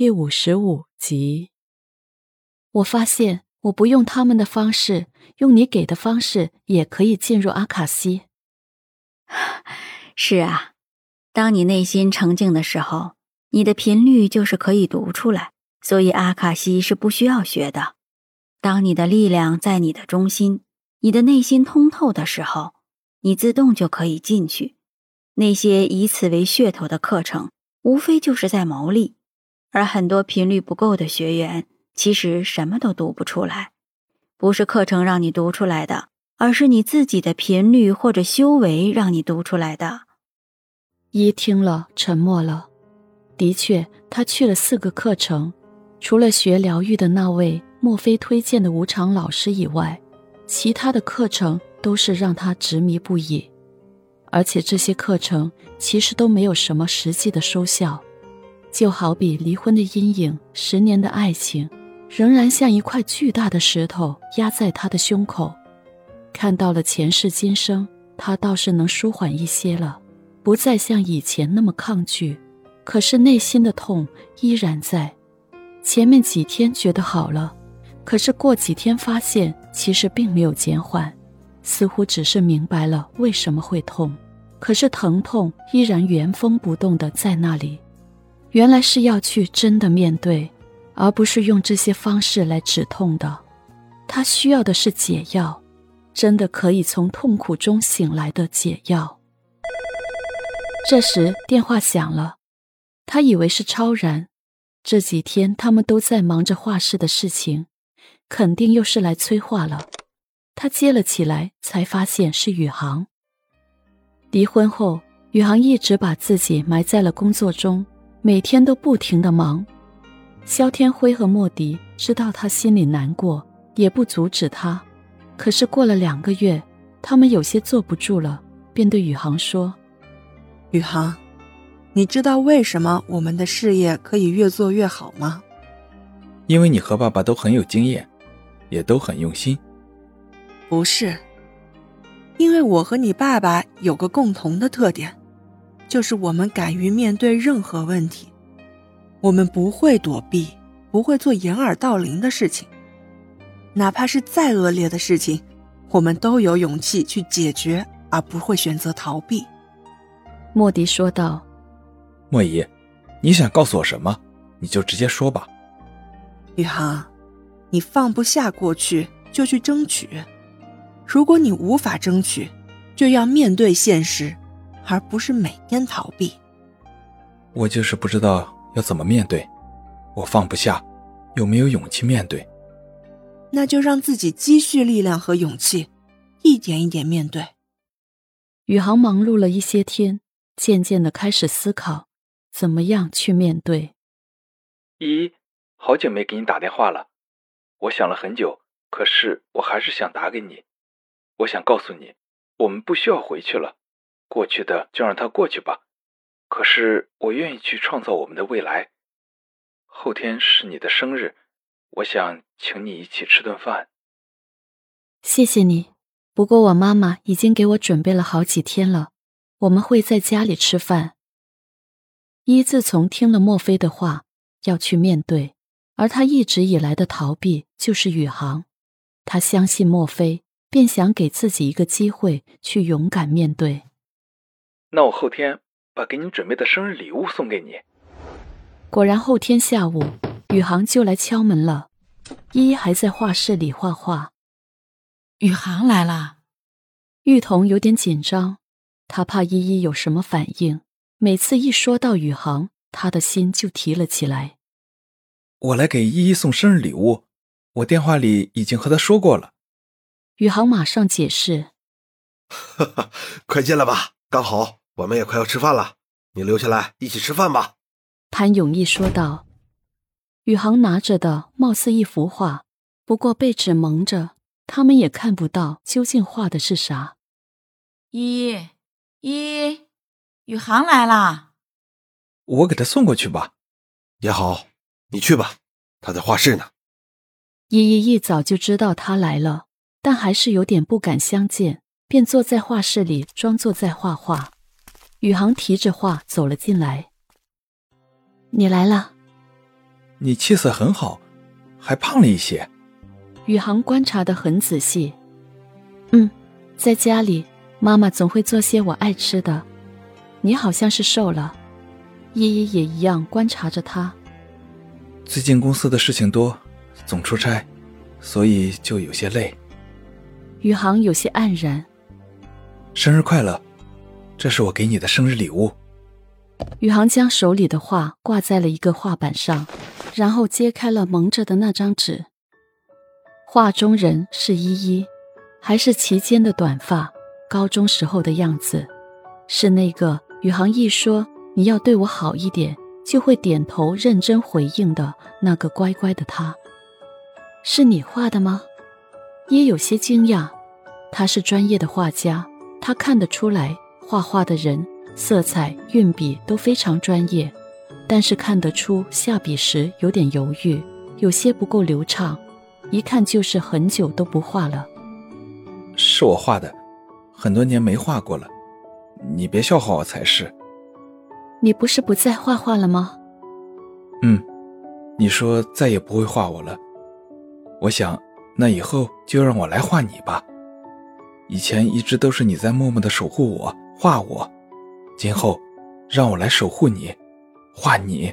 第五十五集。我发现，我不用他们的方式，用你给的方式，也可以进入阿卡西。是啊，当你内心澄净的时候，你的频率就是可以读出来。所以阿卡西是不需要学的。当你的力量在你的中心，你的内心通透的时候，你自动就可以进去。那些以此为噱头的课程，无非就是在牟利。而很多频率不够的学员，其实什么都读不出来。不是课程让你读出来的，而是你自己的频率或者修为让你读出来的。一听了，沉默了。的确，他去了四个课程，除了学疗愈的那位墨菲推荐的无常老师以外，其他的课程都是让他执迷不已。而且这些课程其实都没有什么实际的收效，就好比离婚的阴影，十年的爱情，仍然像一块巨大的石头压在他的胸口。看到了前世今生，他倒是能舒缓一些了，不再像以前那么抗拒。可是内心的痛依然在。前面几天觉得好了，可是过几天发现其实并没有减缓。似乎只是明白了为什么会痛，可是疼痛依然原封不动的在那里。原来是要去真的面对，而不是用这些方式来止痛的。他需要的是解药，真的可以从痛苦中醒来的解药。这时电话响了，他以为是超然。这几天他们都在忙着画室的事情，肯定又是来催画了。他接了起来，才发现是宇航。离婚后，宇航一直把自己埋在了工作中，每天都不停的忙。肖天辉和莫迪知道他心里难过，也不阻止他。可是过了两个月，他们有些坐不住了，便对宇航说：“宇航，你知道为什么我们的事业可以越做越好吗？因为你和爸爸都很有经验，也都很用心。”不是，因为我和你爸爸有个共同的特点，就是我们敢于面对任何问题，我们不会躲避，不会做掩耳盗铃的事情，哪怕是再恶劣的事情，我们都有勇气去解决，而不会选择逃避。莫迪说道：“莫姨，你想告诉我什么，你就直接说吧。”宇航，你放不下过去，就去争取。如果你无法争取，就要面对现实，而不是每天逃避。我就是不知道要怎么面对，我放不下，有没有勇气面对？那就让自己积蓄力量和勇气，一点一点面对。宇航忙碌了一些天，渐渐的开始思考，怎么样去面对。依依，好久没给你打电话了，我想了很久，可是我还是想打给你。我想告诉你，我们不需要回去了，过去的就让它过去吧。可是我愿意去创造我们的未来。后天是你的生日，我想请你一起吃顿饭。谢谢你，不过我妈妈已经给我准备了好几天了，我们会在家里吃饭。一自从听了墨菲的话，要去面对，而他一直以来的逃避就是宇航，他相信墨菲。便想给自己一个机会去勇敢面对。那我后天把给你准备的生日礼物送给你。果然，后天下午，宇航就来敲门了。依依还在画室里画画。宇航来了。玉彤有点紧张，她怕依依有什么反应。每次一说到宇航，她的心就提了起来。我来给依依送生日礼物，我电话里已经和她说过了。宇航马上解释：“哈哈，快进来吧，刚好我们也快要吃饭了，你留下来一起吃饭吧。”潘永义说道。宇航拿着的貌似一幅画，不过被纸蒙着，他们也看不到究竟画的是啥。依依，宇航来啦！我给他送过去吧。也好，你去吧，他在画室呢。依依一早就知道他来了。但还是有点不敢相见，便坐在画室里装作在画画。宇航提着画走了进来。你来了，你气色很好，还胖了一些。宇航观察的很仔细。嗯，在家里，妈妈总会做些我爱吃的。你好像是瘦了。依依也一样观察着他。最近公司的事情多，总出差，所以就有些累。宇航有些黯然。生日快乐，这是我给你的生日礼物。宇航将手里的画挂在了一个画板上，然后揭开了蒙着的那张纸。画中人是依依，还是齐肩的短发，高中时候的样子，是那个宇航一说你要对我好一点，就会点头认真回应的那个乖乖的他。是你画的吗？也有些惊讶，他是专业的画家，他看得出来画画的人色彩、运笔都非常专业，但是看得出下笔时有点犹豫，有些不够流畅。一看就是很久都不画了，是我画的，很多年没画过了，你别笑话我才是。你不是不再画画了吗？嗯，你说再也不会画我了，我想那以后就让我来画你吧。以前一直都是你在默默的守护我、画我，今后让我来守护你、画你。